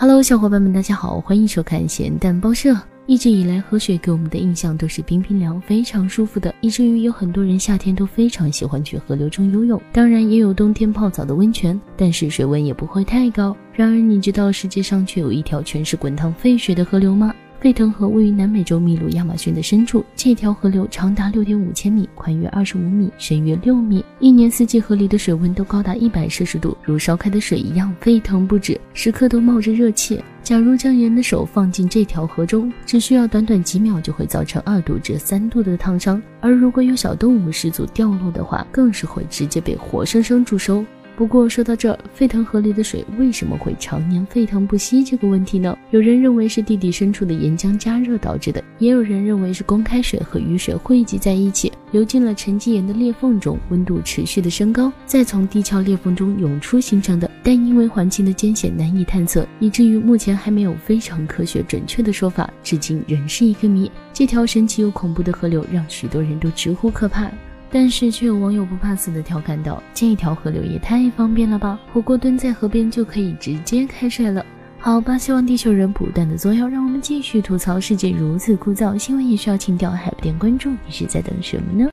Hello，小伙伴们，大家好，欢迎收看咸蛋报社。一直以来，河水给我们的印象都是冰冰凉、非常舒服的，以至于有很多人夏天都非常喜欢去河流中游泳。当然，也有冬天泡澡的温泉，但是水温也不会太高。然而，你知道世界上却有一条全是滚烫沸水的河流吗？沸腾河位于南美洲秘鲁亚马逊的深处，这条河流长达六点五千米，宽约二十五米，深约六米，一年四季河里的水温都高达一百摄氏度，如烧开的水一样沸腾不止，时刻都冒着热气。假如将人的手放进这条河中，只需要短短几秒就会造成二度至三度的烫伤，而如果有小动物失足掉落的话，更是会直接被活生生煮熟。不过说到这，沸腾河里的水为什么会常年沸腾不息这个问题呢？有人认为是地底深处的岩浆加热导致的，也有人认为是公开水和雨水汇集在一起，流进了沉积岩的裂缝中，温度持续的升高，再从地壳裂缝中涌出形成的。但因为环境的艰险难以探测，以至于目前还没有非常科学准确的说法，至今仍是一个谜。这条神奇又恐怖的河流让许多人都直呼可怕。但是却有网友不怕死的调侃道：“这条河流也太方便了吧，火锅蹲在河边就可以直接开涮了。”好吧，希望地球人不断的作妖，让我们继续吐槽世界如此枯燥。新闻也需要情调，还不点关注，你是在等什么呢？